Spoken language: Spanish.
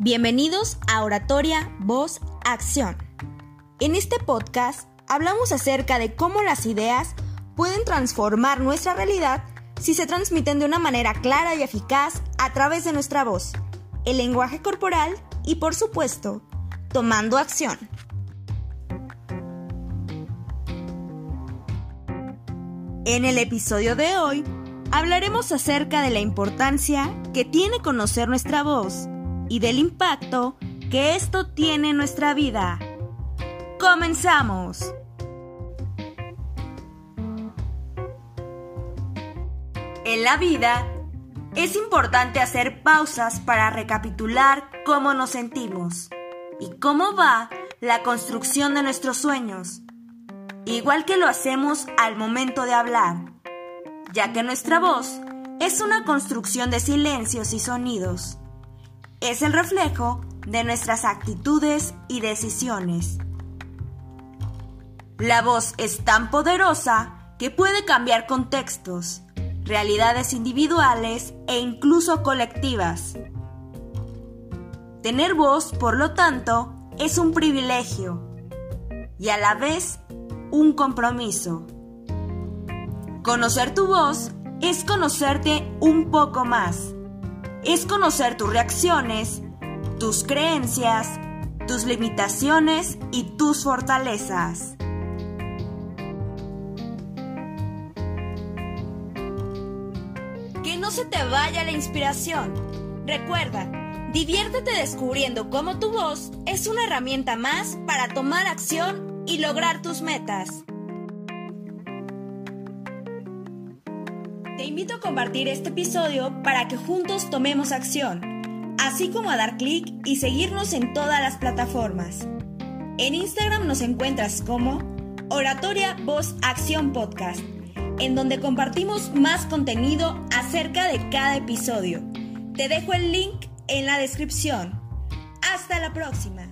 Bienvenidos a Oratoria Voz Acción. En este podcast hablamos acerca de cómo las ideas pueden transformar nuestra realidad si se transmiten de una manera clara y eficaz a través de nuestra voz, el lenguaje corporal y por supuesto, tomando acción. En el episodio de hoy hablaremos acerca de la importancia que tiene conocer nuestra voz y del impacto que esto tiene en nuestra vida. ¡Comenzamos! En la vida es importante hacer pausas para recapitular cómo nos sentimos y cómo va la construcción de nuestros sueños, igual que lo hacemos al momento de hablar, ya que nuestra voz es una construcción de silencios y sonidos es el reflejo de nuestras actitudes y decisiones. La voz es tan poderosa que puede cambiar contextos, realidades individuales e incluso colectivas. Tener voz, por lo tanto, es un privilegio y a la vez un compromiso. Conocer tu voz es conocerte un poco más es conocer tus reacciones, tus creencias, tus limitaciones y tus fortalezas. Que no se te vaya la inspiración. Recuerda, diviértete descubriendo cómo tu voz es una herramienta más para tomar acción y lograr tus metas. Te invito a compartir este episodio para que juntos tomemos acción, así como a dar clic y seguirnos en todas las plataformas. En Instagram nos encuentras como Oratoria Voz Acción Podcast, en donde compartimos más contenido acerca de cada episodio. Te dejo el link en la descripción. Hasta la próxima.